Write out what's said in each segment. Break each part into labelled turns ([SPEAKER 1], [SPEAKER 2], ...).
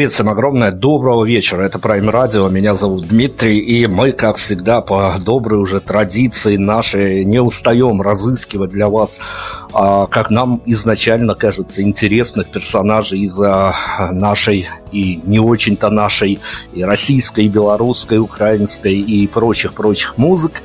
[SPEAKER 1] Привет всем огромное, доброго вечера. Это Prime Radio, меня зовут Дмитрий, и мы, как всегда, по доброй уже традиции нашей не устаем разыскивать для вас, а, как нам изначально кажется, интересных персонажей из нашей и не очень-то нашей и российской, и белорусской, и украинской и прочих-прочих музык.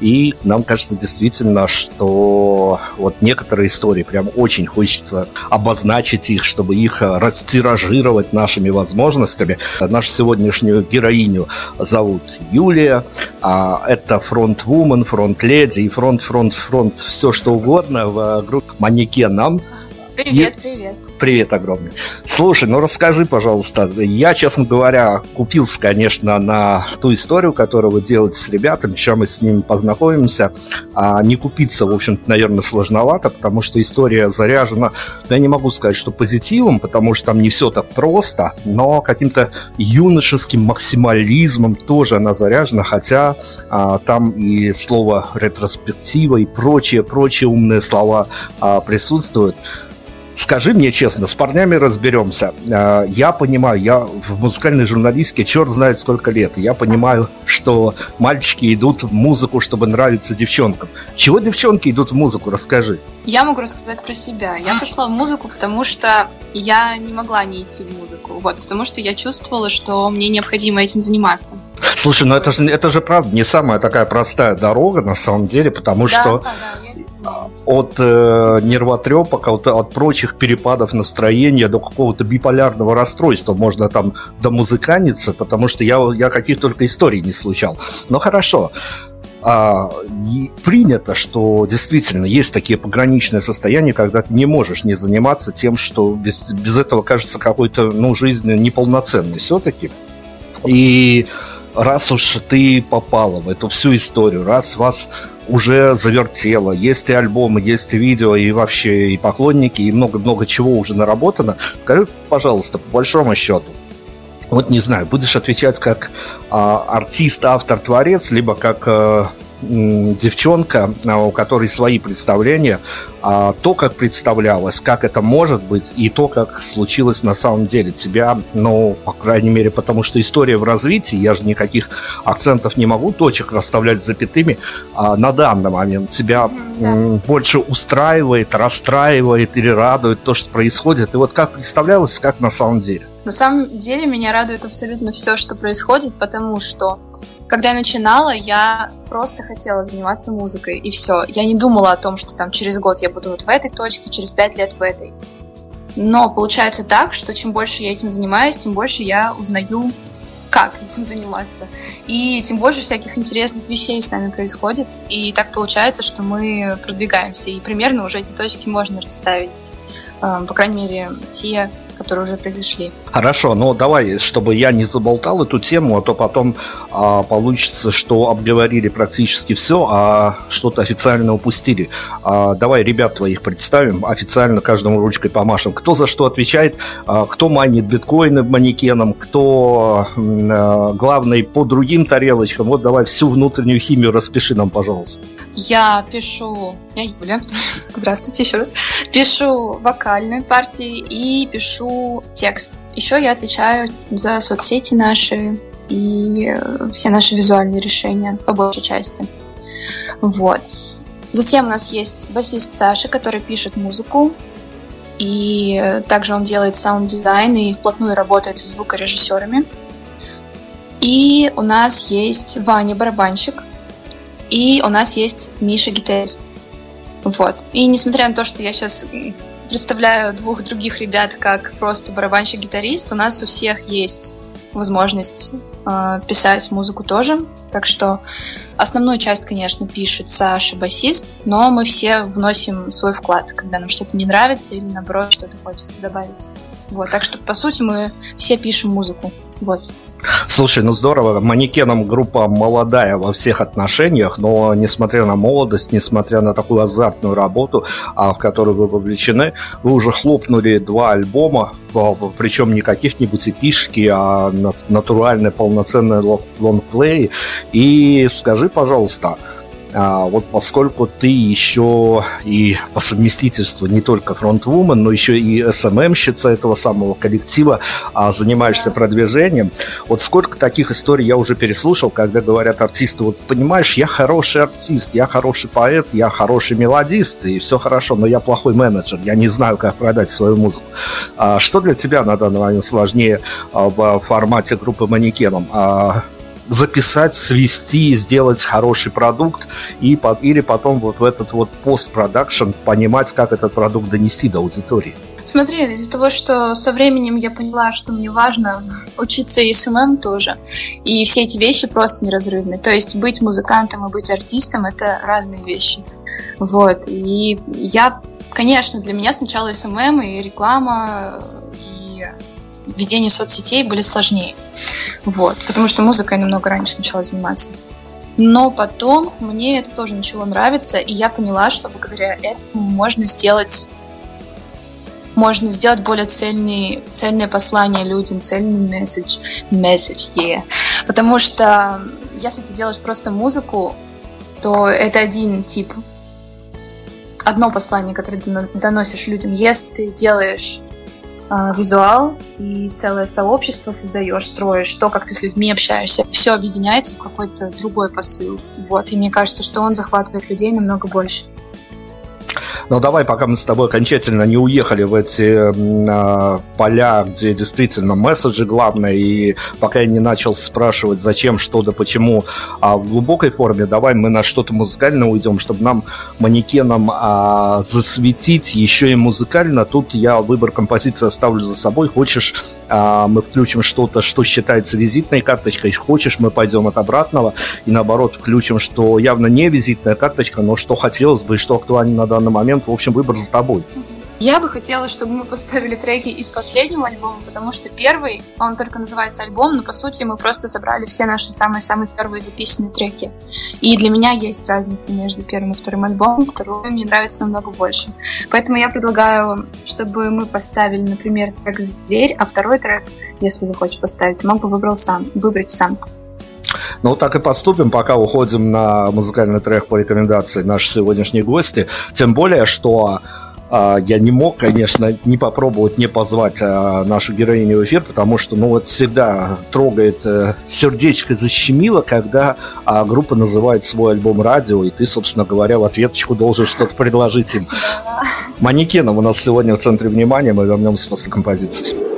[SPEAKER 1] И нам кажется действительно, что вот некоторые истории прям очень хочется обозначить их, чтобы их растиражировать нашими возможностями. Нашу сегодняшнюю героиню зовут Юлия. А это front-woman, front-lady и front-front-front все что угодно в группе «Маникенам».
[SPEAKER 2] Привет, привет.
[SPEAKER 1] Привет огромный. Слушай, ну расскажи, пожалуйста. Я, честно говоря, купился, конечно, на ту историю, которую вы делаете с ребятами. Сейчас мы с ними познакомимся. А не купиться, в общем-то, наверное, сложновато, потому что история заряжена, я не могу сказать, что позитивом, потому что там не все так просто, но каким-то юношеским максимализмом тоже она заряжена, хотя а, там и слово ретроспектива и прочие-прочие умные слова а, присутствуют. Скажи мне честно, с парнями разберемся. А, я понимаю, я в музыкальной журналистике черт знает сколько лет. Я понимаю, что мальчики идут в музыку, чтобы нравиться девчонкам. Чего девчонки идут в музыку? Расскажи.
[SPEAKER 2] Я могу рассказать про себя. Я пошла в музыку, потому что я не могла не идти в музыку. Вот, потому что я чувствовала, что мне необходимо этим заниматься.
[SPEAKER 1] Слушай, ну это же, это же правда не самая такая простая дорога на самом деле, потому да, что да, да, от э, нервотрепок, от, от прочих перепадов настроения до какого-то биполярного расстройства можно там до музыканиться, потому что я, я каких только историй не случал. Но хорошо. А, принято, что действительно есть такие пограничные состояния, когда ты не можешь не заниматься тем, что без, без этого кажется какой-то ну, жизнь неполноценной все-таки. И раз уж ты попала в эту всю историю, раз вас уже завертело, есть и альбомы, есть и видео, и вообще и поклонники, и много-много чего уже наработано, скажи, пожалуйста, по большому счету, вот не знаю, будешь отвечать как а, артист, автор, творец, либо как а, девчонка, а, у которой свои представления, а, то, как представлялось, как это может быть, и то, как случилось на самом деле. Тебя, ну, по крайней мере, потому что история в развитии, я же никаких акцентов не могу, точек расставлять запятыми, а на данный момент тебя да. больше устраивает, расстраивает или радует то, что происходит. И вот как представлялось, как на самом деле?
[SPEAKER 2] На самом деле меня радует абсолютно все, что происходит, потому что когда я начинала, я просто хотела заниматься музыкой, и все. Я не думала о том, что там через год я буду вот в этой точке, через пять лет в этой. Но получается так, что чем больше я этим занимаюсь, тем больше я узнаю, как этим заниматься. И тем больше всяких интересных вещей с нами происходит. И так получается, что мы продвигаемся. И примерно уже эти точки можно расставить. Эм, по крайней мере, те которые уже произошли.
[SPEAKER 1] Хорошо, но давай, чтобы я не заболтал эту тему, а то потом а, получится, что обговорили практически все, а что-то официально упустили. А, давай ребят твоих представим, официально каждому ручкой помашем. Кто за что отвечает, а, кто манит биткоины манекеном, кто а, главный по другим тарелочкам. Вот давай всю внутреннюю химию распиши нам, пожалуйста.
[SPEAKER 2] Я пишу, я Юля, здравствуйте еще раз, пишу вокальные партии и пишу текст. Еще я отвечаю за соцсети наши и э, все наши визуальные решения по большей части. Вот. Затем у нас есть басист Саша, который пишет музыку, и также он делает саунд-дизайн и вплотную работает со звукорежиссерами. И у нас есть Ваня барабанщик, и у нас есть Миша гитарист. Вот. И несмотря на то, что я сейчас представляю двух других ребят как просто барабанщик-гитарист. У нас у всех есть возможность э, писать музыку тоже. Так что основную часть, конечно, пишет Саша, басист, но мы все вносим свой вклад, когда нам что-то не нравится или наоборот что-то хочется добавить. Вот, так что, по сути, мы все пишем музыку. Вот.
[SPEAKER 1] Слушай, ну здорово. Манекеном группа молодая во всех отношениях, но несмотря на молодость, несмотря на такую азартную работу, а, в которую вы вовлечены, вы уже хлопнули два альбома, причем не каких-нибудь эпишки, а натуральные полноценные лонгплей. И скажи, пожалуйста, а, вот поскольку ты еще и по совместительству не только фронтвумен, но еще и СММщица этого самого коллектива, а занимаешься продвижением. Вот сколько таких историй я уже переслушал, когда говорят артисты, вот понимаешь, я хороший артист, я хороший поэт, я хороший мелодист, и все хорошо, но я плохой менеджер, я не знаю, как продать свою музыку. А что для тебя на данный момент сложнее а, в формате группы манекеном? Записать, свести, сделать хороший продукт и, или потом вот в этот вот постпродакшн понимать, как этот продукт донести до аудитории.
[SPEAKER 2] Смотри, из-за того, что со временем я поняла, что мне важно учиться SMM тоже, и все эти вещи просто неразрывны. То есть быть музыкантом и быть артистом — это разные вещи. Вот, и я, конечно, для меня сначала SMM и реклама, и ведение соцсетей были сложнее. Вот, потому что музыкой я намного раньше начала заниматься. Но потом мне это тоже начало нравиться, и я поняла, что благодаря этому можно сделать можно сделать более цельный, цельное послание людям, цельный месседж, месседж, yeah. Потому что если ты делаешь просто музыку, то это один тип, одно послание, которое ты доносишь людям. Если ты делаешь визуал и целое сообщество создаешь, строишь, то, как ты с людьми общаешься, все объединяется в какой-то другой посыл. Вот, и мне кажется, что он захватывает людей намного больше.
[SPEAKER 1] Но давай, пока мы с тобой окончательно не уехали в эти э, поля, где действительно месседжи главное, и пока я не начал спрашивать, зачем, что да почему, а в глубокой форме, давай мы на что-то музыкальное уйдем, чтобы нам манекеном э, засветить еще и музыкально. Тут я выбор композиции оставлю за собой. Хочешь, э, мы включим что-то, что считается визитной карточкой, хочешь, мы пойдем от обратного и наоборот включим, что явно не визитная карточка, но что хотелось бы и что актуально на данный момент момент, в общем, выбор за тобой.
[SPEAKER 2] Я бы хотела, чтобы мы поставили треки из последнего альбома, потому что первый, он только называется альбом, но по сути мы просто собрали все наши самые-самые первые записанные треки. И для меня есть разница между первым и вторым альбомом, второй мне нравится намного больше. Поэтому я предлагаю, чтобы мы поставили, например, трек «Зверь», а второй трек, если захочешь поставить, мог бы выбрал сам, выбрать сам.
[SPEAKER 1] Ну, так и поступим, пока уходим на музыкальный трек по рекомендации нашей сегодняшней гости. Тем более, что а, я не мог, конечно, не попробовать не позвать а, нашу героиню в эфир, потому что, ну, вот всегда трогает э, сердечко защемило, когда а, группа называет свой альбом радио, и ты, собственно говоря, в ответочку должен что-то предложить им. Манекеном у нас сегодня в центре внимания, мы вернемся после композиции.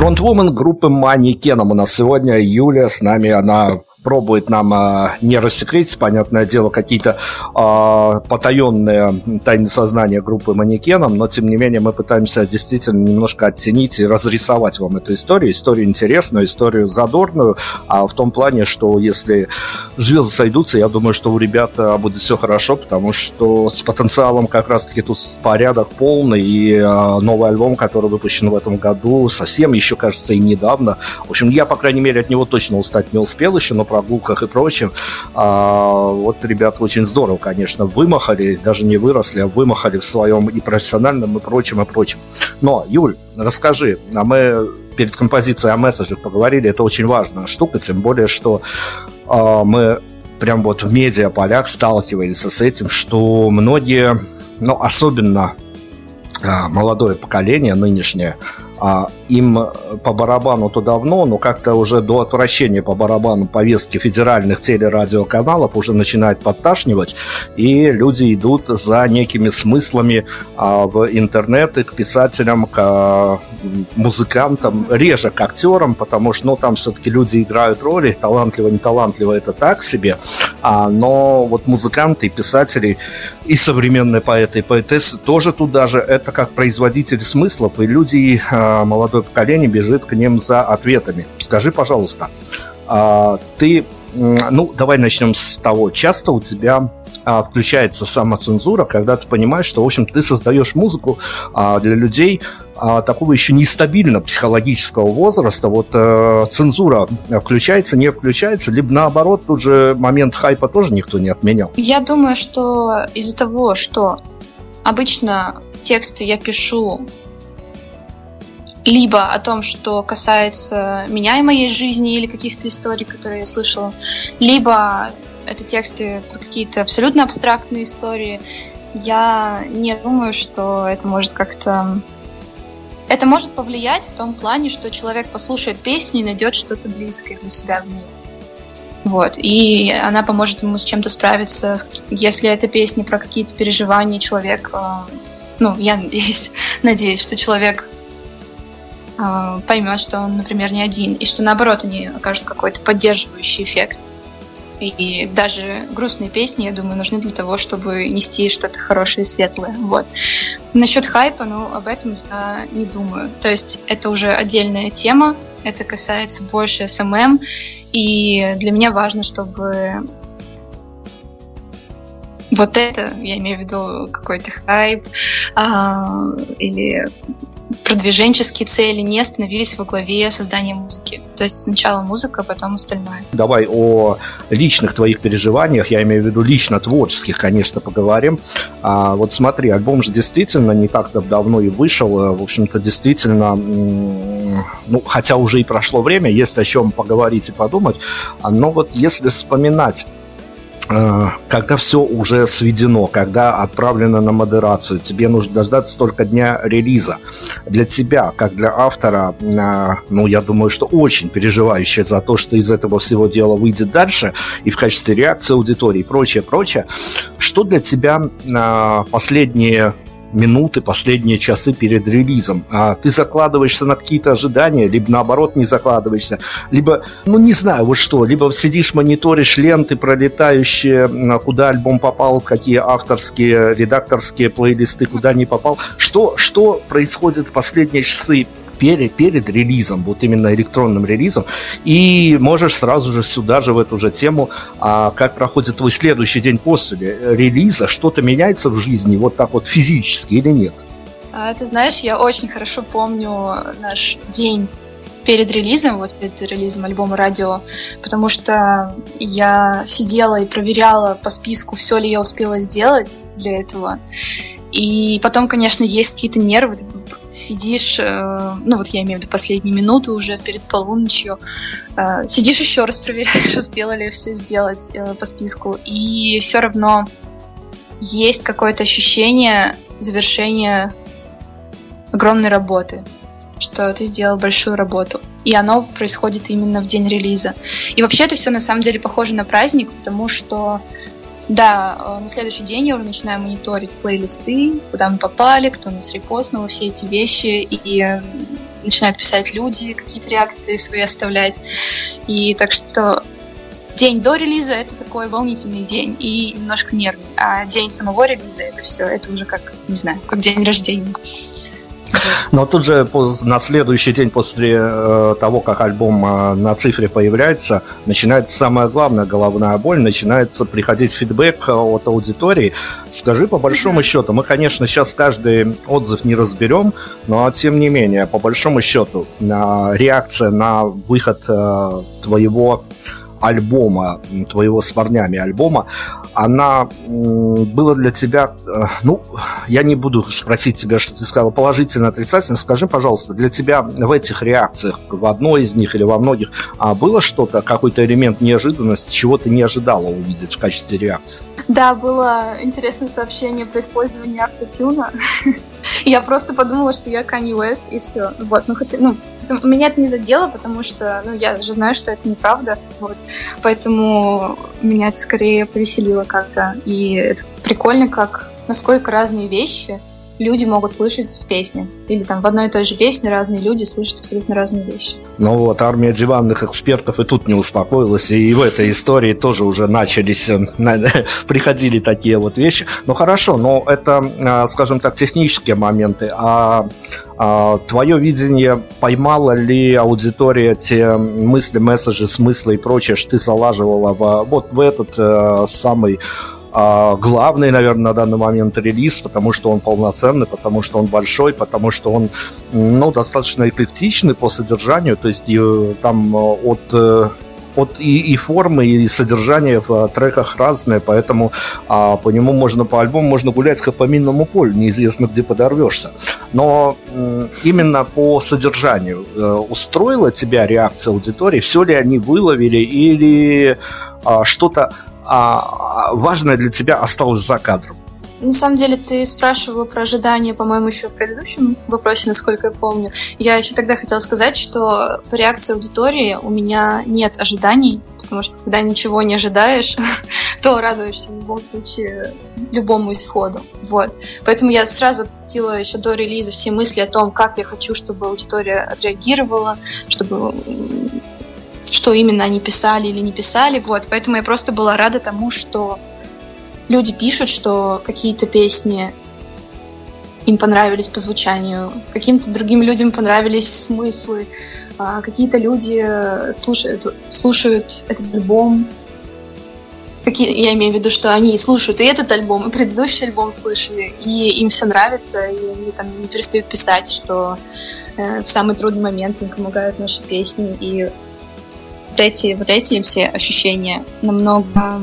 [SPEAKER 1] Фронтвумен группы Мани Кеном у нас сегодня. Юля с нами, она пробует нам а, не рассекретить, понятное дело, какие-то а, потаенные тайны сознания группы манекеном, но тем не менее мы пытаемся действительно немножко оттенить и разрисовать вам эту историю. Историю интересную, историю задорную, а в том плане, что если звезды сойдутся, я думаю, что у ребят а, будет все хорошо, потому что с потенциалом как раз-таки тут порядок полный, и а, новый альбом, который выпущен в этом году, совсем еще, кажется, и недавно. В общем, я, по крайней мере, от него точно устать не успел еще, но прогулках и прочем. А, вот ребята очень здорово, конечно, вымахали, даже не выросли, а вымахали в своем и профессиональном, и прочем, и прочем. Но, Юль, расскажи, а мы перед композицией о месседжах поговорили, это очень важная штука, тем более, что а, мы прям вот в медиаполях сталкивались с этим, что многие, ну, особенно а, молодое поколение нынешнее, а, им э, по барабану то давно, но как-то уже до отвращения по барабану повестки федеральных телерадиоканалов уже начинает подташнивать, и люди идут за некими смыслами а, в интернеты к писателям, к а, музыкантам, реже к актерам, потому что ну, там все-таки люди играют роли, талантливо, не талантливо это так себе, а, но вот музыканты и писатели и современные поэты и поэтессы тоже туда же, это как производители смыслов, и люди а, молодое поколение бежит к ним за ответами. Скажи, пожалуйста, а, ты, ну, давай начнем с того, часто у тебя а, включается самоцензура, когда ты понимаешь, что, в общем, ты создаешь музыку а, для людей такого еще нестабильно психологического возраста, вот э, цензура включается, не включается, либо наоборот, тут же момент хайпа тоже никто не отменял.
[SPEAKER 2] Я думаю, что из-за того, что обычно тексты я пишу либо о том, что касается меня и моей жизни или каких-то историй, которые я слышала, либо это тексты про какие-то абсолютно абстрактные истории. Я не думаю, что это может как-то... Это может повлиять в том плане, что человек послушает песню и найдет что-то близкое для себя в ней. Вот. И она поможет ему с чем-то справиться. Если это песня про какие-то переживания, человек... Ну, я надеюсь, надеюсь, что человек а, поймет, что он, например, не один, и что наоборот они окажут какой-то поддерживающий эффект. И даже грустные песни, я думаю, нужны для того, чтобы нести что-то хорошее и светлое. Вот. Насчет хайпа, ну, об этом я не думаю. То есть это уже отдельная тема, это касается больше SMM, и для меня важно, чтобы вот это, я имею в виду какой-то хайп а, или продвиженческие цели не становились во главе создания музыки. То есть сначала музыка, потом остальное.
[SPEAKER 1] Давай о личных твоих переживаниях, я имею в виду лично творческих, конечно, поговорим. А, вот смотри, альбом же действительно не так-то давно и вышел. В общем-то, действительно, ну, хотя уже и прошло время, есть о чем поговорить и подумать. Но вот если вспоминать Э, когда все уже сведено, когда отправлено на модерацию, тебе нужно дождаться только дня релиза. Для тебя, как для автора, э, ну, я думаю, что очень переживающая за то, что из этого всего дела выйдет дальше, и в качестве реакции аудитории и прочее, прочее, что для тебя э, последние минуты, последние часы перед релизом. А ты закладываешься на какие-то ожидания, либо наоборот не закладываешься, либо, ну не знаю, вот что, либо сидишь, мониторишь ленты пролетающие, куда альбом попал, какие авторские, редакторские плейлисты, куда не попал. Что, что происходит в последние часы перед, перед релизом, вот именно электронным релизом, и можешь сразу же сюда же в эту же тему, а, как проходит твой следующий день после релиза, что-то меняется в жизни, вот так вот физически или нет?
[SPEAKER 2] А, ты знаешь, я очень хорошо помню наш день перед релизом, вот перед релизом альбома «Радио», потому что я сидела и проверяла по списку, все ли я успела сделать для этого. И потом, конечно, есть какие-то нервы, ты сидишь, э, ну вот я имею в виду последние минуты уже перед полуночью, э, сидишь еще раз проверяешь, успела ли все сделать э, по списку, и все равно есть какое-то ощущение завершения огромной работы, что ты сделал большую работу. И оно происходит именно в день релиза. И вообще это все на самом деле похоже на праздник, потому что да, э, на следующий день я уже начинаю мониторить плейлисты, куда мы попали, кто нас репостнул, все эти вещи. И начинают писать люди, какие-то реакции свои оставлять. И так что день до релиза это такой волнительный день и немножко нервный, а день самого релиза это все, это уже как, не знаю, как день рождения.
[SPEAKER 1] Но тут же на следующий день после э, того, как альбом э, на цифре появляется, начинается самая главная головная боль, начинается приходить фидбэк э, от аудитории. Скажи, по большому счету, мы, конечно, сейчас каждый отзыв не разберем, но тем не менее, по большому счету, реакция на выход твоего альбома, твоего с парнями альбома, она была для тебя, э, ну, я не буду спросить тебя, что ты сказал, положительно, отрицательно. Скажи, пожалуйста, для тебя в этих реакциях, в одной из них или во многих, а было что-то, какой-то элемент неожиданности, чего ты не ожидала увидеть в качестве реакции?
[SPEAKER 2] Да, было интересное сообщение про использование автотюна. Я просто подумала, что я Kanye West, и все. Вот, ну, хотя, ну, меня это не задело, потому что, ну, я же знаю, что это неправда, вот. Поэтому меня это скорее повеселило как-то. И это прикольно, как насколько разные вещи люди могут слышать в песне. Или там в одной и той же песне разные люди слышат абсолютно разные вещи.
[SPEAKER 1] Ну вот, армия диванных экспертов и тут не успокоилась, и в этой истории тоже уже начались, э, приходили такие вот вещи. Ну хорошо, но это, э, скажем так, технические моменты. А, а твое видение поймала ли аудитория те мысли, месседжи, смыслы и прочее, что ты залаживала в, вот в этот э, самый а, главный, наверное, на данный момент релиз, потому что он полноценный, потому что он большой, потому что он ну, достаточно эклектичный по содержанию, то есть и, там э, от э, от и, и формы, и содержания в треках разные, поэтому а, по нему можно, по альбому можно гулять как по минному полю, неизвестно, где подорвешься. Но именно по содержанию э, устроила тебя реакция аудитории, все ли они выловили или а, что-то а, важное для тебя осталось за кадром?
[SPEAKER 2] На самом деле, ты спрашивала про ожидания, по-моему, еще в предыдущем вопросе, насколько я помню. Я еще тогда хотела сказать, что по реакции аудитории у меня нет ожиданий, потому что когда ничего не ожидаешь, то радуешься в любом случае любому исходу. Вот. Поэтому я сразу откатила еще до релиза все мысли о том, как я хочу, чтобы аудитория отреагировала, чтобы что именно они писали или не писали, вот, поэтому я просто была рада тому, что люди пишут, что какие-то песни им понравились по звучанию, каким-то другим людям понравились смыслы, а какие-то люди слушают, слушают этот альбом, какие, я имею в виду, что они слушают и этот альбом, и предыдущий альбом слышали, и им все нравится, и они там не перестают писать, что э, в самый трудный момент им помогают наши песни, и вот эти, вот эти все ощущения намного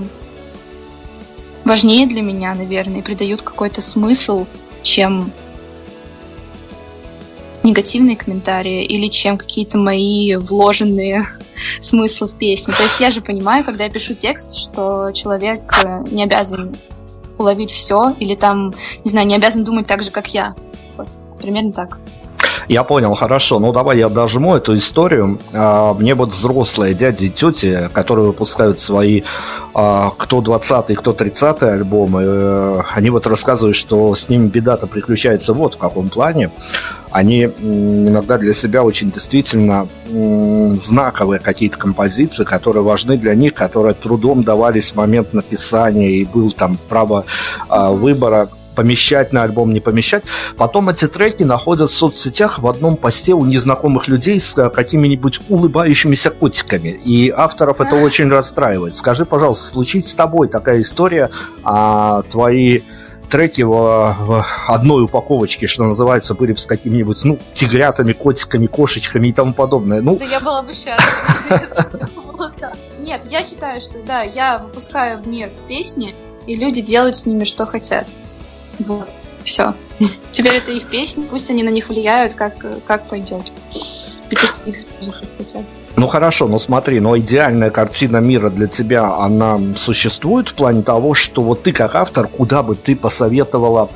[SPEAKER 2] важнее для меня, наверное, и придают какой-то смысл, чем негативные комментарии или чем какие-то мои вложенные смыслы в песне. То есть я же понимаю, когда я пишу текст, что человек э, не обязан уловить все или там, не знаю, не обязан думать так же, как я. Вот, примерно так.
[SPEAKER 1] Я понял, хорошо. Ну, давай я дожму эту историю. А, мне вот взрослые дяди и тети, которые выпускают свои а, кто 20-й, кто 30-й альбомы, э, они вот рассказывают, что с ними беда-то приключается вот в каком плане. Они иногда для себя очень действительно знаковые какие-то композиции, которые важны для них, которые трудом давались в момент написания, и был там право а, выбора помещать на альбом, не помещать. Потом эти треки находят в соцсетях в одном посте у незнакомых людей с э, какими-нибудь улыбающимися котиками. И авторов это очень расстраивает. Скажи, пожалуйста, случится с тобой такая история, а твои треки в, в одной упаковочке, что называется, были с какими-нибудь, ну, тигрятами, котиками, кошечками и тому подобное. Ну...
[SPEAKER 2] Да я была бы счастлива. Нет, я считаю, что да, я выпускаю в мир песни, и люди делают с ними, что хотят. Вот, все. Теперь это их песни, пусть они на них влияют, как, как пойдет. И пусть их используют хотят.
[SPEAKER 1] Ну хорошо, ну смотри, но идеальная картина мира для тебя, она существует в плане того, что вот ты как автор, куда бы ты посоветовала,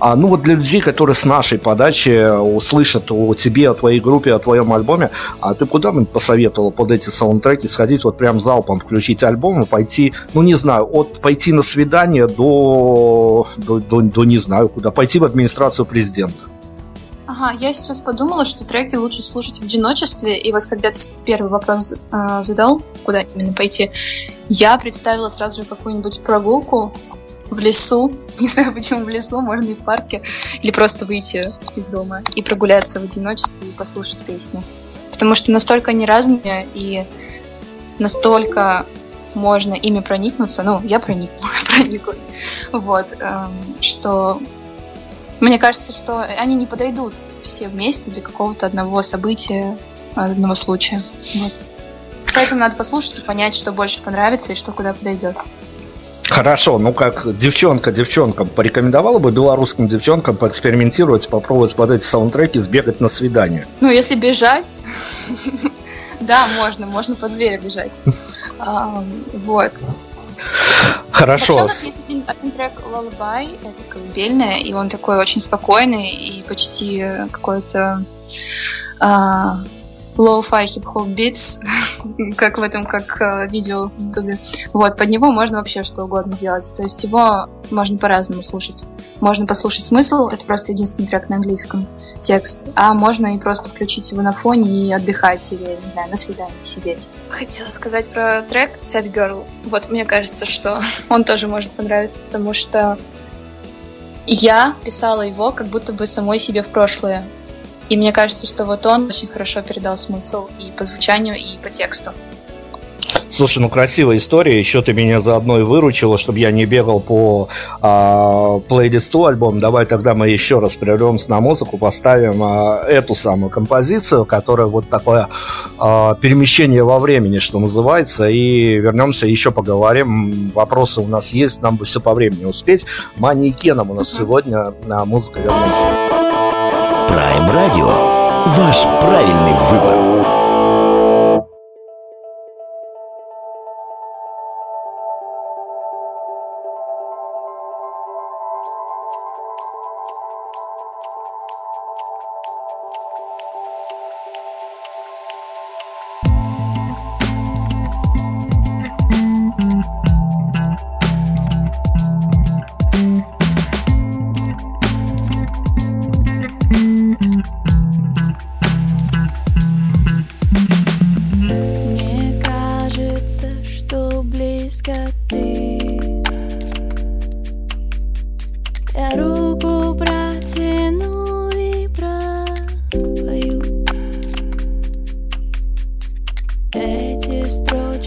[SPEAKER 1] а, ну вот для людей, которые с нашей подачи услышат о тебе, о твоей группе, о твоем альбоме, а ты куда бы посоветовала под эти саундтреки сходить вот прям залпом, включить альбом и пойти, ну не знаю, от пойти на свидание до, до, до, до не знаю куда, пойти в администрацию президента?
[SPEAKER 2] Ага, я сейчас подумала, что треки лучше слушать в одиночестве, и вот когда ты первый вопрос э, задал, куда именно пойти, я представила сразу же какую-нибудь прогулку в лесу, не знаю почему в лесу, можно и в парке, или просто выйти из дома и прогуляться в одиночестве и послушать песни. Потому что настолько они разные, и настолько можно ими проникнуться, ну, я проникнула, прониклась, вот, эм, что мне кажется, что они не подойдут все вместе для какого-то одного события, одного случая. Вот. Поэтому надо послушать и понять, что больше понравится и что куда подойдет.
[SPEAKER 1] Хорошо, ну как девчонка девчонкам порекомендовала бы белорусским девчонкам поэкспериментировать, попробовать под эти саундтреки сбегать на свидание?
[SPEAKER 2] Ну, если бежать, да, можно, можно под зверя бежать. Вот.
[SPEAKER 1] Хорошо.
[SPEAKER 2] Вообще, у есть один, один трек Lullaby, это колыбельная, и он такой очень спокойный и почти какой-то а, low-fi hip-hop beats, как в этом, как э, видео в ютубе. Вот, под него можно вообще что угодно делать. То есть его можно по-разному слушать. Можно послушать смысл, это просто единственный трек на английском, текст, а можно и просто включить его на фоне и отдыхать или, не знаю, на свидании сидеть. Хотела сказать про трек Sad Girl. Вот, мне кажется, что он тоже может понравиться, потому что я писала его как будто бы самой себе в прошлое. И мне кажется, что вот он очень хорошо передал смысл и по звучанию, и по тексту.
[SPEAKER 1] Слушай, ну красивая история. Еще ты меня заодно и выручила, чтобы я не бегал по а, плейлисту альбом. Давай тогда мы еще раз прервемся на музыку, поставим а, эту самую композицию, которая вот такое а, перемещение во времени, что называется, и вернемся еще поговорим. Вопросы у нас есть, нам бы все по времени успеть. Манекеном у нас сегодня на музыка вернемся.
[SPEAKER 3] Prime Radio. Ваш правильный выбор.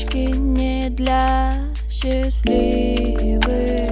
[SPEAKER 3] девочки не для счастливых.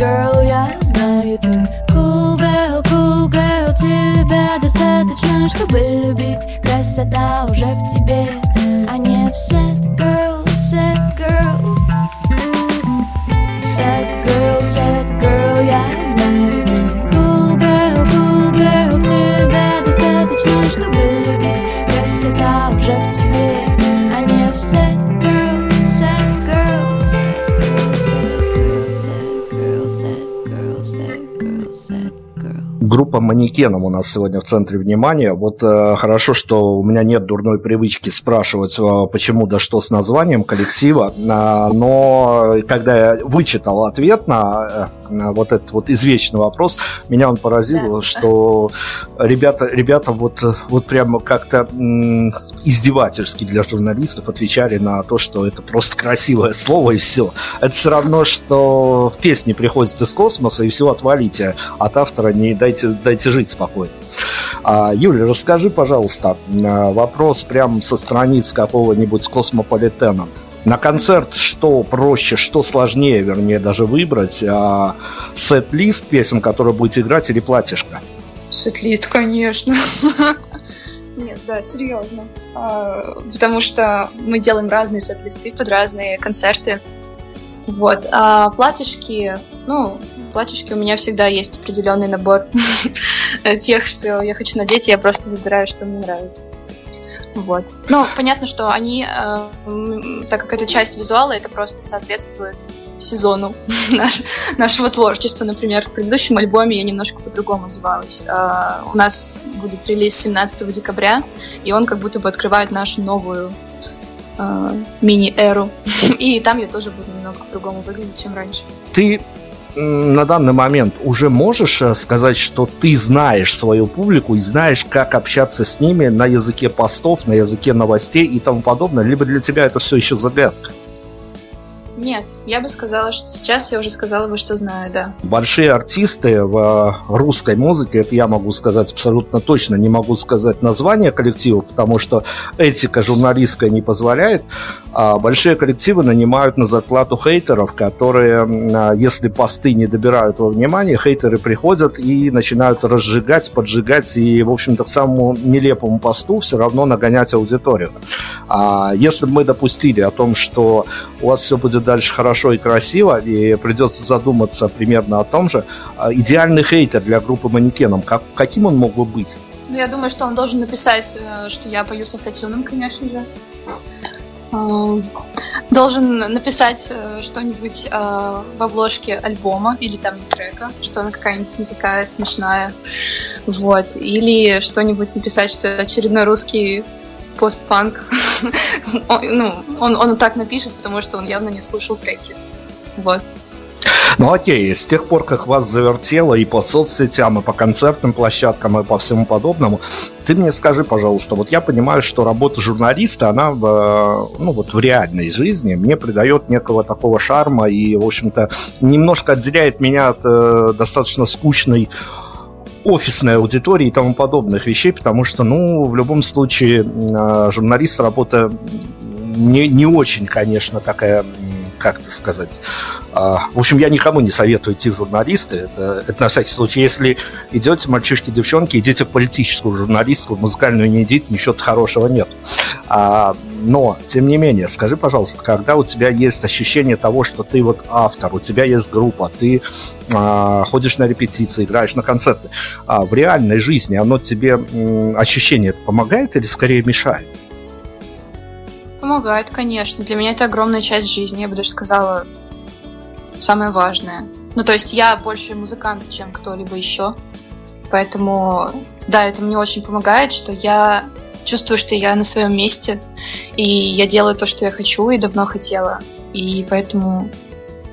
[SPEAKER 3] Girl, я знаю, ты cool girl, cool girl. Тебя достаточно, чтобы любить. Красота уже в тебе, а не все
[SPEAKER 1] Группа манекеном у нас сегодня в центре внимания. Вот э, хорошо, что у меня нет дурной привычки спрашивать, э, почему да что с названием коллектива, э, но когда я вычитал ответ на, э, на вот этот вот извечный вопрос, меня он поразил, да. что ребята, ребята вот, вот прямо как-то м- издевательски для журналистов отвечали на то, что это просто красивое слово и все. Это все равно, что песни приходят из космоса и все отвалите от автора не дай дайте, дайте жить спокойно. А, Юля, расскажи, пожалуйста, а, вопрос прямо со страниц какого-нибудь космополитена. На концерт что проще, что сложнее, вернее, даже выбрать? А, сет-лист песен, которые будете играть, или платьишко?
[SPEAKER 2] Сет-лист, конечно. Нет, да, серьезно. А, потому что мы делаем разные сет-листы под разные концерты. Вот. А платьишки, ну, платьишки у меня всегда есть определенный набор тех, что я хочу надеть, я просто выбираю, что мне нравится. Вот. Ну, понятно, что они, э, так как это часть визуала, это просто соответствует сезону наш, нашего творчества. Например, в предыдущем альбоме я немножко по-другому называлась. Э, у нас будет релиз 17 декабря, и он как будто бы открывает нашу новую э, мини-эру. и там я тоже буду немного по-другому выглядеть, чем раньше.
[SPEAKER 1] Ты на данный момент уже можешь э, сказать, что ты знаешь свою публику и знаешь, как общаться с ними на языке постов, на языке новостей и тому подобное, либо для тебя это все еще загадка?
[SPEAKER 2] Нет, я бы сказала, что сейчас я уже сказала бы, что знаю, да.
[SPEAKER 1] Большие артисты в э, русской музыке, это я могу сказать абсолютно точно, не могу сказать название коллектива, потому что этика журналистская не позволяет. А большие коллективы нанимают на зарплату хейтеров, которые, а, если посты не добирают во внимание, хейтеры приходят и начинают разжигать, поджигать и, в общем-то, к самому нелепому посту все равно нагонять аудиторию. А если бы мы допустили о том, что у вас все будет дальше хорошо и красиво, и придется задуматься примерно о том же. Идеальный хейтер для группы манекеном, как, каким он мог бы быть?
[SPEAKER 2] Ну, я думаю, что он должен написать, э, что я пою с автотюном, конечно же. Должен написать э, что-нибудь э, в обложке альбома или там трека, что она какая-нибудь не такая смешная. Вот. Или что-нибудь написать, что очередной русский постпанк. ну, он, он так напишет, потому что он явно не слушал треки. Вот.
[SPEAKER 1] Ну окей, с тех пор, как вас завертело и по соцсетям, и по концертным площадкам, и по всему подобному, ты мне скажи, пожалуйста, вот я понимаю, что работа журналиста, она э, ну, вот в реальной жизни мне придает некого такого шарма и, в общем-то, немножко отделяет меня от э, достаточно скучной офисной аудитории и тому подобных вещей, потому что, ну, в любом случае, а, журналист работа не, не очень, конечно, такая как это сказать. А, в общем, я никому не советую идти в журналисты. Это, это на всякий случай. Если идете, мальчишки, девчонки, идите в политическую журналистику, в музыкальную не идите, ничего хорошего нет. А, но, тем не менее, скажи, пожалуйста, когда у тебя есть ощущение того, что ты вот автор, у тебя есть группа, ты а, ходишь на репетиции, играешь на концерты, а в реальной жизни оно тебе ощущение помогает или скорее мешает?
[SPEAKER 2] Помогает, конечно. Для меня это огромная часть жизни, я бы даже сказала, самое важное. Ну, то есть я больше музыкант, чем кто-либо еще. Поэтому, да, это мне очень помогает, что я чувствую, что я на своем месте, и я делаю то, что я хочу и давно хотела. И поэтому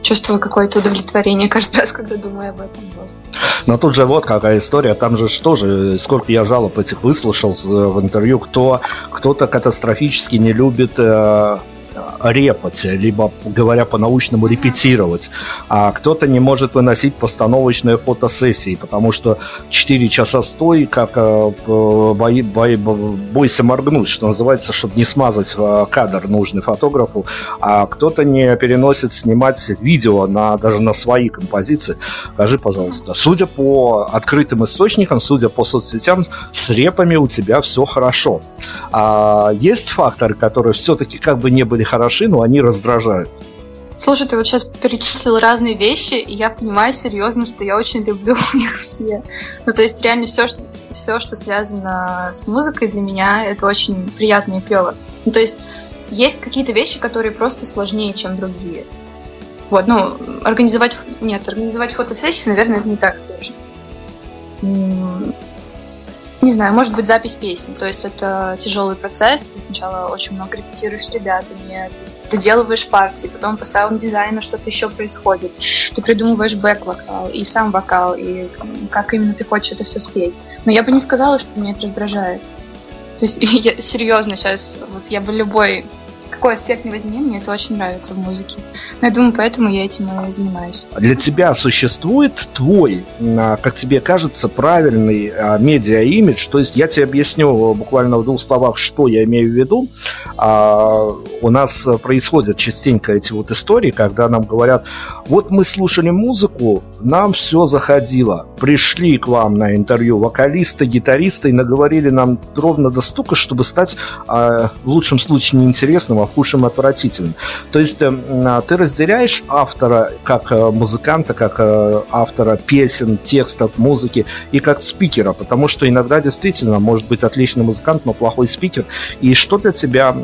[SPEAKER 2] чувствую какое-то удовлетворение каждый раз, когда думаю об этом.
[SPEAKER 1] Но тут же вот какая история, там же что же, сколько я жалоб этих выслушал в интервью, кто, кто-то катастрофически не любит э, репать, либо, говоря по-научному, репетировать. А кто-то не может выносить постановочные фотосессии, потому что 4 часа стой, как э, бои, бои, бойся моргнуть, что называется, чтобы не смазать э, кадр нужный фотографу. А кто-то не переносит снимать видео на, даже на свои композиции. Скажи, пожалуйста, судя по открытым источникам, судя по соцсетям, с репами у тебя все хорошо. А есть факторы, которые все-таки как бы не были хороши, но они раздражают.
[SPEAKER 2] Слушай, ты вот сейчас перечислил разные вещи, и я понимаю серьезно, что я очень люблю их все. Ну, то есть реально все, что, все, что связано с музыкой для меня, это очень приятно и. Ну, то есть есть какие-то вещи, которые просто сложнее, чем другие. Вот, ну, организовать... Нет, организовать фотосессию, наверное, это не так сложно. Не знаю, может быть, запись песни. То есть это тяжелый процесс. Ты сначала очень много репетируешь с ребятами, доделываешь партии, потом по саунд-дизайну что-то еще происходит. Ты придумываешь бэк-вокал и сам вокал, и как именно ты хочешь это все спеть. Но я бы не сказала, что меня это раздражает. То есть я серьезно сейчас, вот я бы любой какой аспект не возьми, мне это очень нравится в музыке. Но я думаю, поэтому я этим и занимаюсь.
[SPEAKER 1] Для тебя существует твой, а, как тебе кажется, правильный а, медиа-имидж? То есть я тебе объясню буквально в двух словах, что я имею в виду. А, у нас происходят частенько эти вот истории, когда нам говорят, вот мы слушали музыку, нам все заходило. Пришли к вам на интервью вокалисты, гитаристы и наговорили нам ровно до стука, чтобы стать в лучшем случае неинтересным, а в худшем отвратительным. То есть а, ты разделяешь автора как э, музыканта, как э, автора песен, текстов, музыки и как спикера, потому что иногда действительно может быть отличный музыкант, но плохой спикер. И что для тебя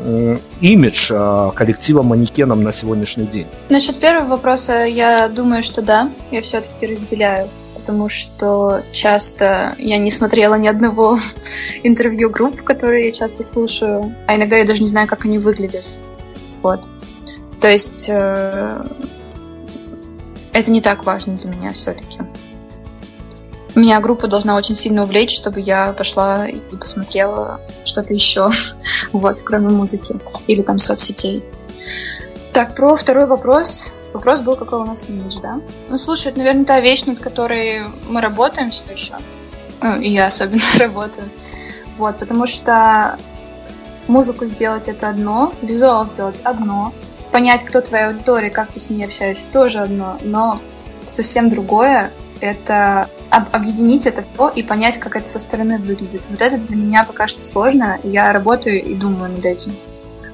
[SPEAKER 1] имидж э, коллектива манекеном на сегодняшний день?
[SPEAKER 2] Насчет первого вопроса, я думаю, что да, я все-таки разделяю потому что часто я не смотрела ни одного интервью групп, которые я часто слушаю, а иногда я даже не знаю, как они выглядят. Вот. То есть э, это не так важно для меня все-таки. Меня группа должна очень сильно увлечь, чтобы я пошла и посмотрела что-то еще, вот, кроме музыки или там соцсетей. Так, про второй вопрос. Вопрос был, какой у нас имидж, да? Ну, слушай, это, наверное, та вещь, над которой мы работаем все еще. Ну, и я особенно работаю. Вот, потому что музыку сделать это одно, визуал сделать одно, понять, кто твоя аудитория, как ты с ней общаешься, тоже одно, но совсем другое — это объединить это то и понять, как это со стороны выглядит. Вот это для меня пока что сложно, и я работаю и думаю над этим.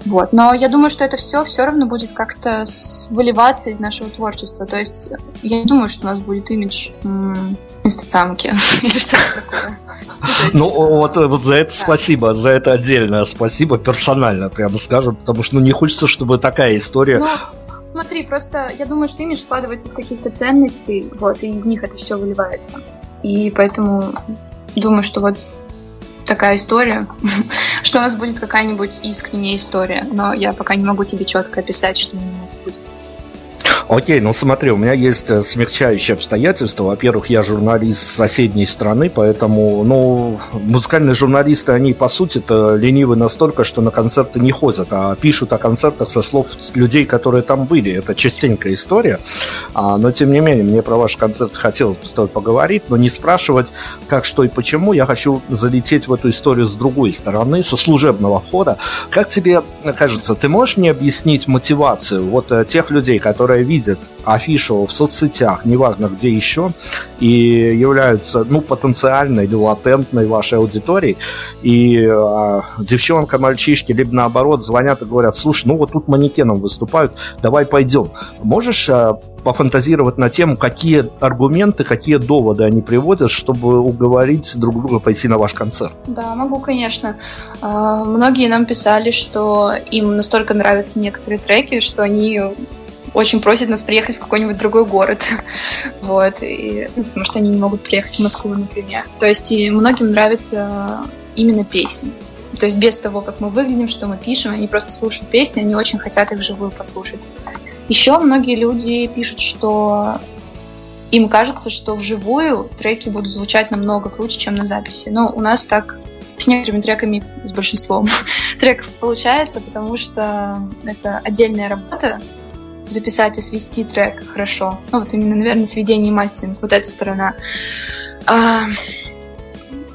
[SPEAKER 2] Вот. Но я думаю, что это все все равно будет как-то выливаться из нашего творчества. То есть я не думаю, что у нас будет имидж инстаграмки или что-то такое.
[SPEAKER 1] Ну, ну вот, вот за это спасибо, за это отдельное спасибо, персонально, прямо скажем, потому что ну, не хочется, чтобы такая история... Ну,
[SPEAKER 2] смотри, просто я думаю, что имидж складывается из каких-то ценностей, вот, и из них это все выливается. И поэтому думаю, что вот такая история, что у нас будет какая-нибудь искренняя история, но я пока не могу тебе четко описать, что именно это будет.
[SPEAKER 1] Окей, ну смотри, у меня есть э, смягчающие обстоятельства. Во-первых, я журналист соседней страны, поэтому, ну, музыкальные журналисты, они, по сути-то, ленивы настолько, что на концерты не ходят, а пишут о концертах со слов людей, которые там были. Это частенькая история. А, но, тем не менее, мне про ваш концерт хотелось бы с тобой поговорить, но не спрашивать, как, что и почему. Я хочу залететь в эту историю с другой стороны, со служебного хода. Как тебе кажется, ты можешь мне объяснить мотивацию вот э, тех людей, которые видят видят афишу в соцсетях, неважно где еще, и являются ну, потенциальной или латентной вашей аудиторией, и э, девчонка, мальчишки, либо наоборот звонят и говорят, слушай, ну вот тут манекеном выступают, давай пойдем. Можешь э, пофантазировать на тему, какие аргументы, какие доводы они приводят, чтобы уговорить друг друга пойти на ваш концерт?
[SPEAKER 2] Да, могу, конечно. А, многие нам писали, что им настолько нравятся некоторые треки, что они очень просят нас приехать в какой-нибудь другой город. вот, и, ну, потому что они не могут приехать в Москву, например. То есть и многим нравятся именно песни. То есть без того, как мы выглядим, что мы пишем, они просто слушают песни, они очень хотят их вживую послушать. Еще многие люди пишут, что им кажется, что вживую треки будут звучать намного круче, чем на записи. Но у нас так с некоторыми треками, с большинством треков получается, потому что это отдельная работа, записать и свести трек хорошо. Ну, вот именно, наверное, сведение и мастеринг, вот эта сторона. А,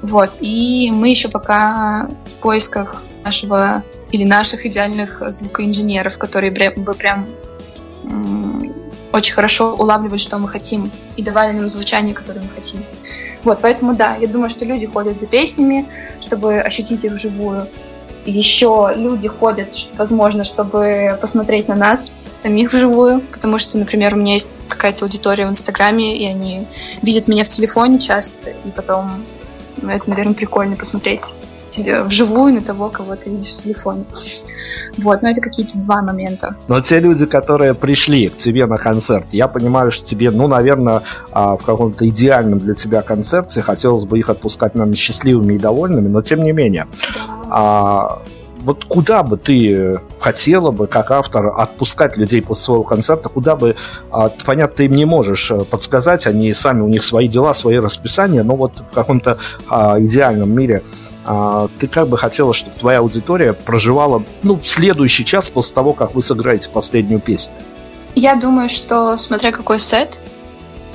[SPEAKER 2] вот, и мы еще пока в поисках нашего или наших идеальных звукоинженеров, которые бы прям очень хорошо улавливали, что мы хотим, и давали нам звучание, которое мы хотим. Вот, поэтому да, я думаю, что люди ходят за песнями, чтобы ощутить их вживую еще люди ходят, возможно, чтобы посмотреть на нас самих вживую, потому что, например, у меня есть какая-то аудитория в Инстаграме, и они видят меня в телефоне часто, и потом ну, это, наверное, прикольно посмотреть вживую на того, кого ты видишь в телефоне. Вот, но это какие-то два момента.
[SPEAKER 1] Но те люди, которые пришли к тебе на концерт, я понимаю, что тебе, ну, наверное, а, в каком-то идеальном для тебя концерте хотелось бы их отпускать, наверное, счастливыми и довольными, но тем не менее. Да вот куда бы ты хотела бы, как автор, отпускать людей после своего концерта, куда бы, а, понятно, ты им не можешь э, подсказать, они сами, у них свои дела, свои расписания, но вот в каком-то а, идеальном мире а, ты как бы хотела, чтобы твоя аудитория проживала, ну, следующий час после того, как вы сыграете последнюю песню?
[SPEAKER 2] Я думаю, что смотря какой сет,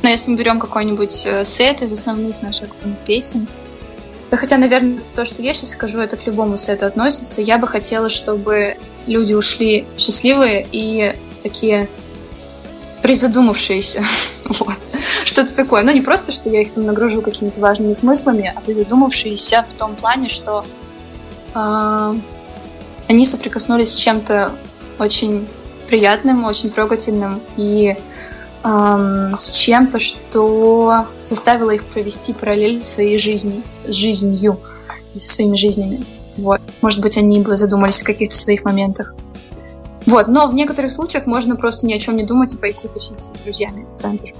[SPEAKER 2] но если мы берем какой-нибудь э, сет из основных наших песен, да хотя, наверное, то, что я сейчас скажу, это к любому сету относится. Я бы хотела, чтобы люди ушли счастливые и такие призадумавшиеся. вот. Что-то такое. Ну, не просто, что я их там нагружу какими-то важными смыслами, а призадумавшиеся в том плане, что э, они соприкоснулись с чем-то очень приятным, очень трогательным и эм, с чем-то, что заставило их провести параллель своей жизни, с жизнью, со своими жизнями. Вот. Может быть, они бы задумались о каких-то своих моментах. Вот, но в некоторых случаях можно просто ни о чем не думать и пойти тусить с друзьями в центр.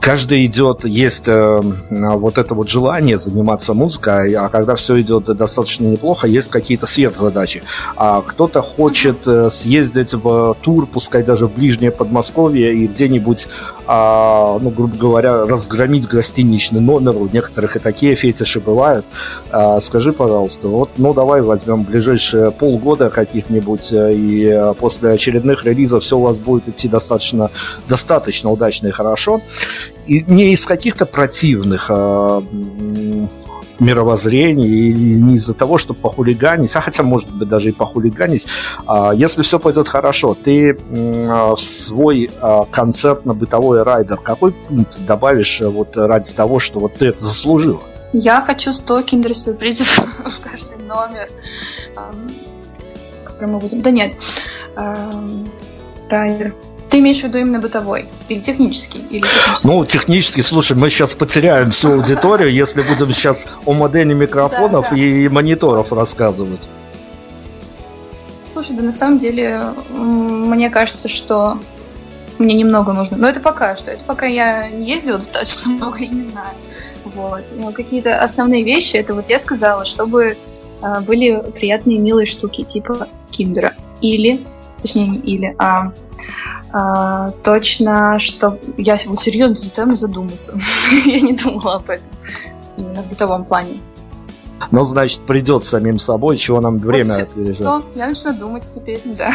[SPEAKER 1] Каждый идет, есть э, вот это вот желание заниматься музыкой, а когда все идет достаточно неплохо, есть какие-то сверхзадачи. А кто-то хочет э, съездить в тур, пускай даже в ближнее Подмосковье, и где-нибудь, э, ну, грубо говоря, разгромить гостиничный номер. У некоторых и такие фетиши бывают. Э, скажи, пожалуйста, вот, ну, давай возьмем ближайшие полгода каких-нибудь, э, и после очередных релизов все у вас будет идти достаточно, достаточно удачно и хорошо и не из каких-то противных а, мировоззрений, и не из-за того, чтобы похулиганить, а хотя, может быть, даже и похулиганить. А, если все пойдет хорошо, ты а, в свой а, концерт на бытовой райдер какой пункт добавишь вот ради того, что вот ты это заслужила?
[SPEAKER 2] Я хочу 100 киндер-сюрпризов в каждый номер. Который мы будем... Да нет. Райдер. Ты имеешь в виду именно бытовой? Или технический? Или технический?
[SPEAKER 1] Ну, технически, слушай, мы сейчас потеряем всю аудиторию, если будем сейчас о модели микрофонов и мониторов рассказывать.
[SPEAKER 2] Слушай, да на самом деле, мне кажется, что мне немного нужно. Но это пока что. Это пока я не ездила достаточно много и не знаю. Вот. Но какие-то основные вещи, это вот я сказала, чтобы э, были приятные, милые штуки, типа киндера. Или, точнее не или, а а, точно, что я вот серьезно заставила задуматься. я не думала об этом именно в бытовом плане.
[SPEAKER 1] Ну, значит, придет самим собой, чего нам время
[SPEAKER 2] вот Что? Я начну думать теперь, да.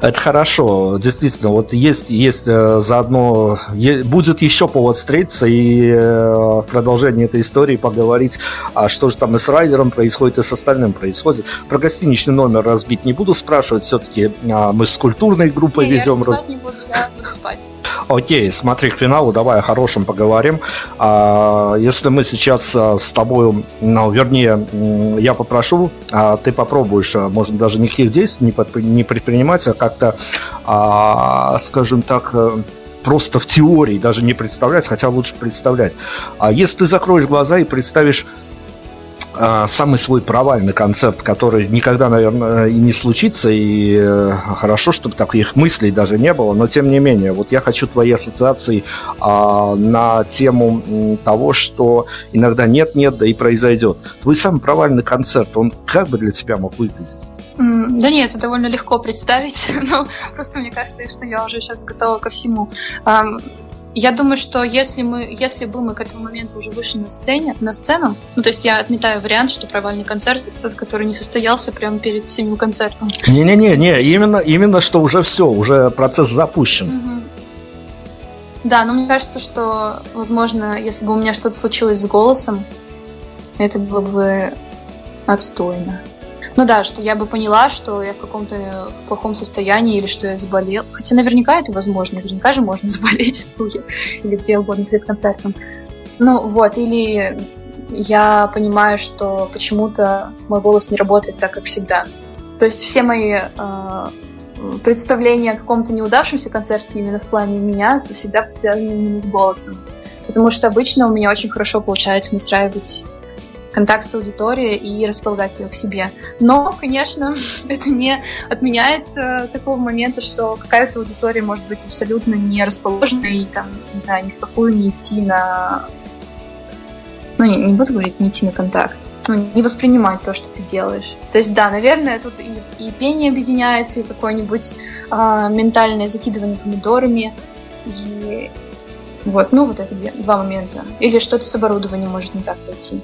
[SPEAKER 1] Это хорошо, действительно. Вот есть, есть э, заодно, будет еще повод встретиться и э, в продолжении этой истории поговорить, а что же там и с райдером происходит, и с остальным происходит. Про гостиничный номер разбить не буду спрашивать, все-таки а, мы с культурной группой не, ведем...
[SPEAKER 2] Я раз... не буду, я буду спать.
[SPEAKER 1] Окей, смотри к финалу, давай о хорошем поговорим. А, если мы сейчас а, с тобой, ну, вернее, я попрошу, а ты попробуешь, может, даже никаких действий не, предпринимать, а как-то, скажем так, э, просто в теории даже не представлять, хотя лучше представлять. А если ты закроешь глаза и представишь а, самый свой провальный концерт, который никогда, наверное, и не случится, и э, хорошо, чтобы таких мыслей даже не было, но тем не менее, вот я хочу твои ассоциации а, на тему того, что иногда нет-нет, да и произойдет. Твой самый провальный концерт, он как бы для тебя мог выглядеть?
[SPEAKER 2] Да нет, это довольно легко представить, но просто мне кажется, что я уже сейчас готова ко всему. Я думаю, что если мы, если бы мы к этому моменту уже вышли на сцене, на сцену, ну то есть я отметаю вариант, что провальный концерт, который не состоялся прямо перед самим концертом.
[SPEAKER 1] Не-не-не, не, именно, именно что уже все, уже процесс запущен. Угу.
[SPEAKER 2] Да, но мне кажется, что, возможно, если бы у меня что-то случилось с голосом, это было бы отстойно. Ну да, что я бы поняла, что я в каком-то плохом состоянии или что я заболел. Хотя наверняка это возможно. Наверняка же можно заболеть в туре или где угодно перед концертом. Ну вот, или я понимаю, что почему-то мой голос не работает так, как всегда. То есть все мои э, представления о каком-то неудавшемся концерте именно в плане меня всегда связаны именно с голосом. Потому что обычно у меня очень хорошо получается настраивать контакт с аудиторией и располагать ее к себе. Но, конечно, это не отменяет э, такого момента, что какая-то аудитория может быть абсолютно не расположена и там, не знаю, ни в какую не идти на... Ну, не, не буду говорить, не идти на контакт. Ну, не воспринимать то, что ты делаешь. То есть, да, наверное, тут и, и пение объединяется, и какое-нибудь э, ментальное закидывание помидорами, и вот, ну, вот это два момента. Или что-то с оборудованием может не так пойти.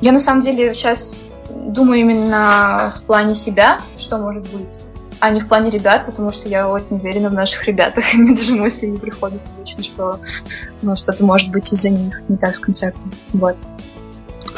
[SPEAKER 2] Я на самом деле сейчас думаю именно в плане себя, что может быть, а не в плане ребят, потому что я очень уверена в наших ребятах, и мне даже мысли не приходят обычно, что ну, что-то может быть из-за них не так с концертом. Вот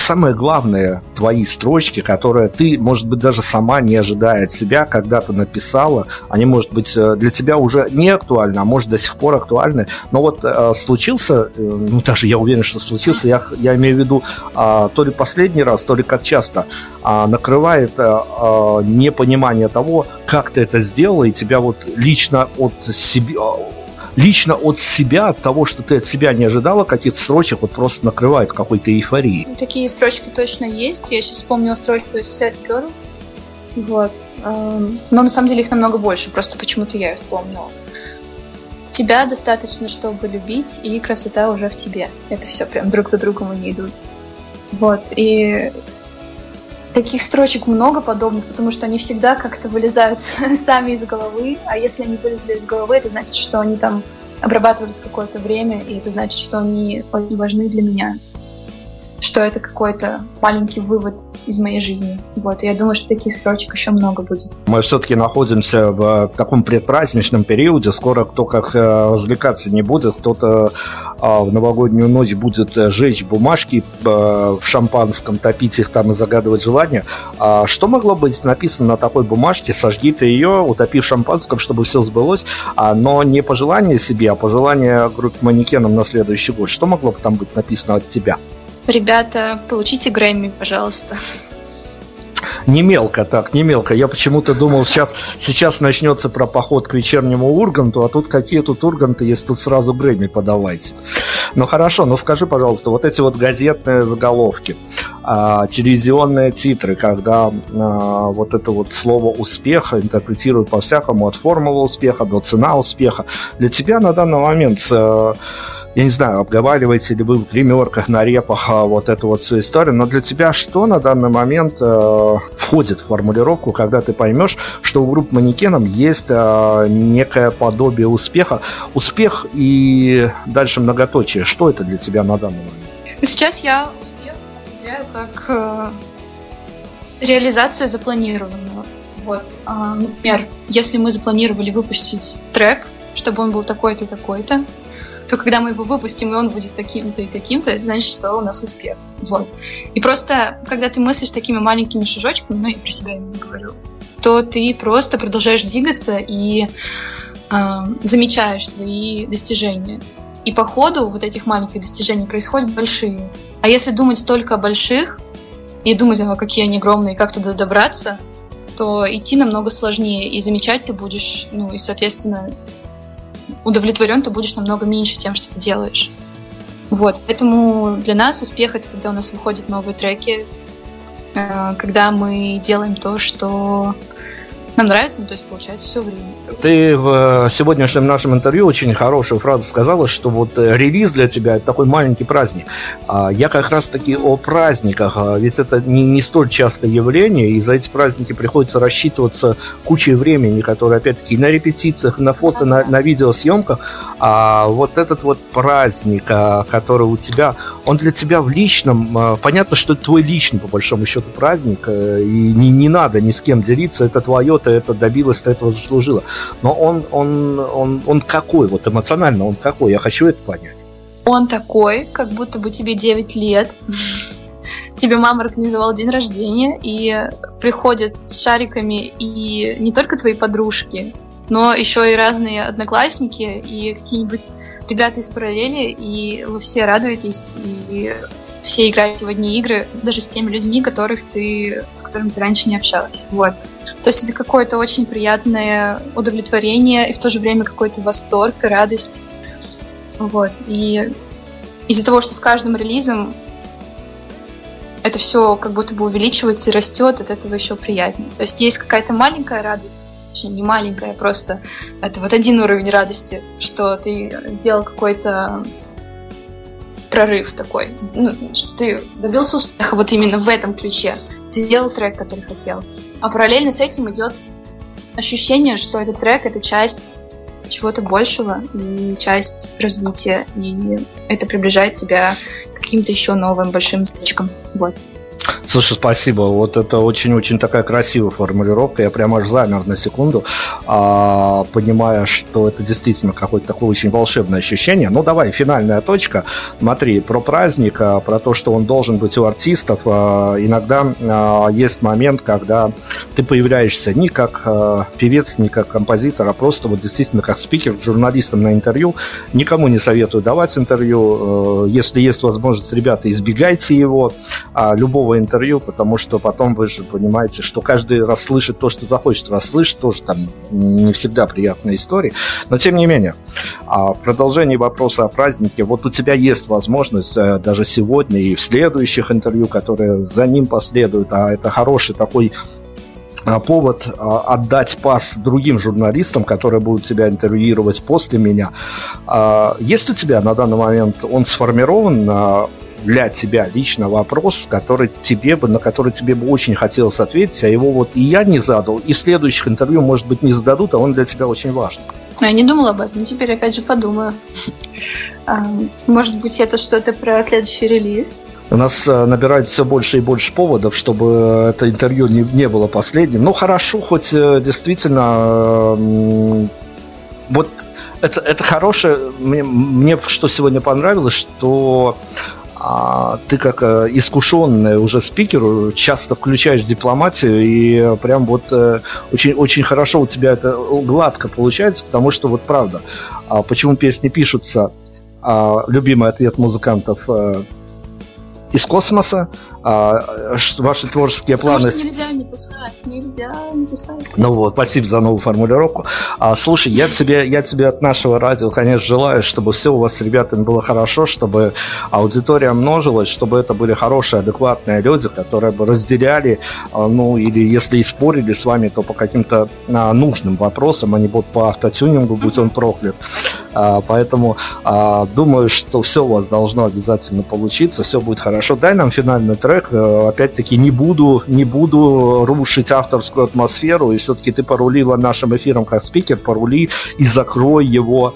[SPEAKER 1] самое главное твои строчки, которые ты, может быть, даже сама не ожидая от себя, когда-то написала, они, может быть, э, для тебя уже не актуальны, а может до сих пор актуальны. Но вот э, случился, э, ну даже я уверен, что случился, я, я имею в виду э, то ли последний раз, то ли как часто э, накрывает э, э, непонимание того, как ты это сделала, и тебя вот лично от себя лично от себя, от того, что ты от себя не ожидала, каких-то строчек вот просто накрывает какой-то эйфорией.
[SPEAKER 2] Ну, такие строчки точно есть. Я сейчас вспомнила строчку из Set Girl. Вот. Эм, но на самом деле их намного больше, просто почему-то я их помнила. Тебя достаточно, чтобы любить, и красота уже в тебе. Это все прям друг за другом они идут. Вот. И таких строчек много подобных, потому что они всегда как-то вылезают сами из головы, а если они вылезли из головы, это значит, что они там обрабатывались какое-то время, и это значит, что они очень важны для меня что это какой-то маленький вывод из моей жизни. Вот, я думаю, что таких строчек еще много будет.
[SPEAKER 1] Мы все-таки находимся в таком предпраздничном периоде. Скоро кто как э, развлекаться не будет. Кто-то а, в новогоднюю ночь будет э, жечь бумажки э, в шампанском, топить их там и загадывать желания. А что могло быть написано на такой бумажке? Сожги ты ее, утопи в шампанском, чтобы все сбылось. А, но не пожелание себе, а пожелание группе манекенам на следующий год. Что могло бы там быть написано от тебя?
[SPEAKER 2] Ребята, получите Грэмми, пожалуйста.
[SPEAKER 1] Не мелко так, не мелко. Я почему-то думал, сейчас, сейчас начнется про поход к вечернему Урганту, а тут какие тут Урганты, если тут сразу Грэмми подавайте. Ну хорошо, но скажи, пожалуйста, вот эти вот газетные заголовки, а, телевизионные титры, когда а, вот это вот слово успеха интерпретируют по-всякому, от формулы успеха до цена успеха. Для тебя на данный момент а, я не знаю, обговариваете ли вы в гримерках, на репах а, вот эту вот всю историю, но для тебя что на данный момент э, входит в формулировку, когда ты поймешь, что у групп манекеном есть э, некое подобие успеха? Успех и дальше многоточие. Что это для тебя на данный момент?
[SPEAKER 2] Сейчас я успех определяю как э, реализацию запланированного. Вот, э, например, если мы запланировали выпустить трек, чтобы он был такой-то, такой-то, то когда мы его выпустим, и он будет таким-то и таким-то, это значит, что у нас успех. Вот. И просто, когда ты мыслишь такими маленькими шажочками, ну, я про себя именно говорю, то ты просто продолжаешь двигаться и э, замечаешь свои достижения. И по ходу вот этих маленьких достижений происходят большие. А если думать только о больших, и думать, а какие они огромные, и как туда добраться, то идти намного сложнее, и замечать ты будешь, ну, и, соответственно, удовлетворен ты будешь намного меньше тем, что ты делаешь. Вот, поэтому для нас успех это когда у нас выходят новые треки, э, когда мы делаем то, что нам нравится, ну, то есть получается все время.
[SPEAKER 1] Ты в сегодняшнем нашем интервью очень хорошую фразу сказала, что вот э, релиз для тебя это такой маленький праздник. А я как раз таки о праздниках, а ведь это не, не столь частое явление, и за эти праздники приходится рассчитываться кучей времени, которое опять-таки на репетициях, на фото, на, на видеосъемках. А вот этот вот праздник, а, который у тебя, он для тебя в личном, понятно, что это твой личный, по большому счету, праздник, э, и не, не надо ни с кем делиться, это твое ты это добилась, ты этого заслужила. Но он, он, он, он какой? Вот эмоционально он какой? Я хочу это понять.
[SPEAKER 2] Он такой, как будто бы тебе 9 лет. Тебе мама организовала день рождения, и приходят с шариками и не только твои подружки, но еще и разные одноклассники и какие-нибудь ребята из параллели, и вы все радуетесь, и все играете в одни игры, даже с теми людьми, которых ты, с которыми ты раньше не общалась. Вот. То есть это какое-то очень приятное удовлетворение и в то же время какой-то восторг и радость. Вот. И из-за того, что с каждым релизом это все как будто бы увеличивается и растет, от этого еще приятнее. То есть есть какая-то маленькая радость, точнее, не маленькая, просто это вот один уровень радости, что ты сделал какой-то прорыв такой, ну, что ты добился успеха вот именно в этом ключе. Ты сделал трек, который хотел. А параллельно с этим идет ощущение, что этот трек — это часть чего-то большего и часть развития, и это приближает тебя к каким-то еще новым большим точкам. Вот.
[SPEAKER 1] Слушай, спасибо. Вот это очень-очень такая красивая формулировка. Я прямо аж замер на секунду, а, понимая, что это действительно какое-то такое очень волшебное ощущение. Ну, давай, финальная точка. Смотри, про праздник, а, про то, что он должен быть у артистов. А, иногда есть момент, когда ты появляешься не как певец, не как композитор, а просто вот действительно как спикер, журналистом на интервью. Никому не советую давать интервью. Если есть возможность, ребята, избегайте его. Любого интервью потому что потом вы же понимаете, что каждый раз слышит то, что захочет расслышать, тоже там не всегда приятная история. Но тем не менее, а в продолжении вопроса о празднике, вот у тебя есть возможность э, даже сегодня и в следующих интервью, которые за ним последуют, а это хороший такой а, повод а, отдать пас другим журналистам, которые будут тебя интервьюировать после меня. Есть у тебя на данный момент он сформирован для тебя лично вопрос, который тебе бы, на который тебе бы очень хотелось ответить, а его вот и я не задал, и в следующих интервью, может быть, не зададут, а он для тебя очень важен.
[SPEAKER 2] Ну, я не думала об этом, теперь опять же подумаю. А, может быть, это что-то про следующий релиз?
[SPEAKER 1] У нас э, набирается все больше и больше поводов, чтобы это интервью не, не было последним. Ну, хорошо, хоть э, действительно вот это, это хорошее. Мне, мне что сегодня понравилось, что а ты как э, искушенный уже спикер часто включаешь дипломатию и прям вот э, очень, очень хорошо у тебя это гладко получается, потому что вот правда, а почему песни пишутся, а любимый ответ музыкантов э, из космоса, а, ваши творческие планы...
[SPEAKER 2] Что нельзя не писать, нельзя не писать.
[SPEAKER 1] Ну вот, спасибо за новую формулировку. А, слушай, я тебе, я тебе от нашего радио, конечно, желаю, чтобы все у вас с ребятами было хорошо, чтобы аудитория множилась, чтобы это были хорошие, адекватные люди, которые бы разделяли, а, ну, или если и спорили с вами, то по каким-то а, нужным вопросам, а не вот по автотюнингу, будь он проклят. А, поэтому а, думаю, что все у вас должно обязательно получиться, все будет хорошо. Дай нам финальный трек. Э, опять-таки не буду, не буду рушить авторскую атмосферу, и все-таки ты порулила нашим эфиром как спикер, порули и закрой его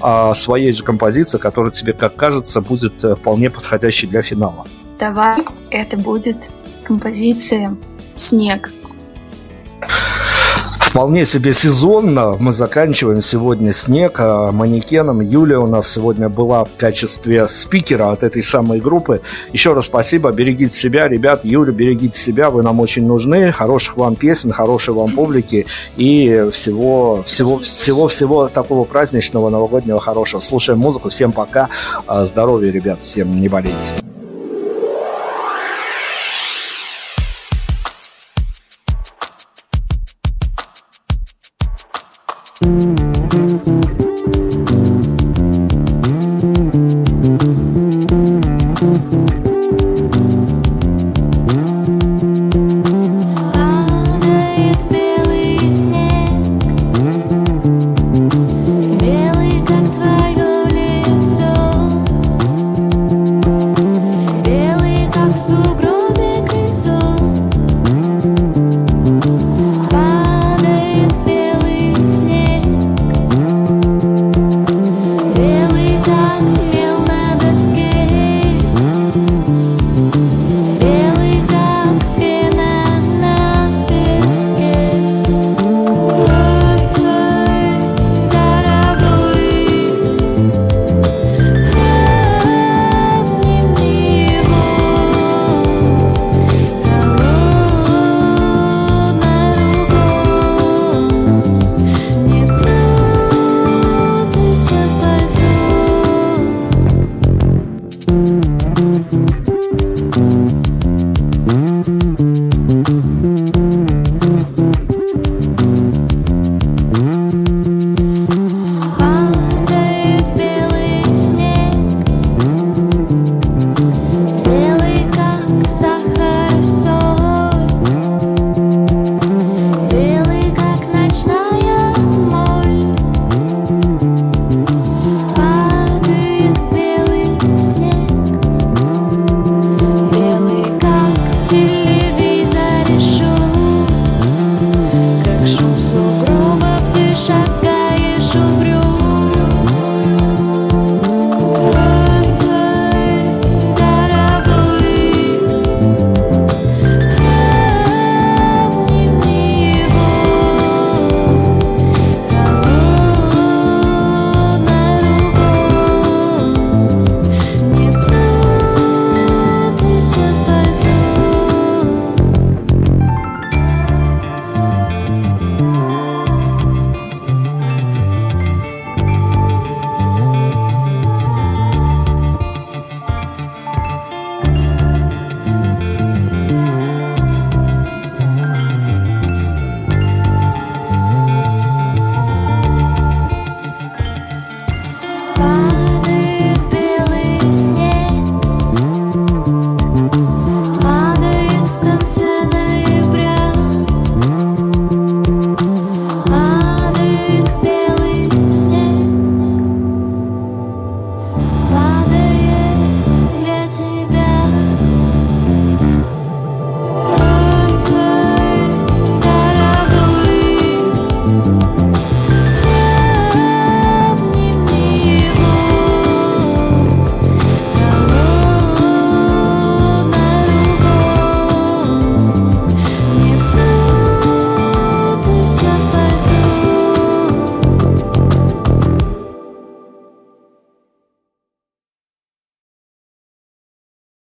[SPEAKER 1] а, своей же композицией, которая тебе, как кажется, будет э, вполне подходящей для финала.
[SPEAKER 2] Давай, это будет композиция «Снег»
[SPEAKER 1] вполне себе сезонно. Мы заканчиваем сегодня снег а манекеном. Юлия у нас сегодня была в качестве спикера от этой самой группы. Еще раз спасибо, берегите себя, ребят. Юля, берегите себя, вы нам очень нужны. Хороших вам песен, хорошей вам публики и всего, всего, всего, всего такого праздничного, новогоднего, хорошего. Слушаем музыку. Всем пока. А, здоровья, ребят. Всем не болейте.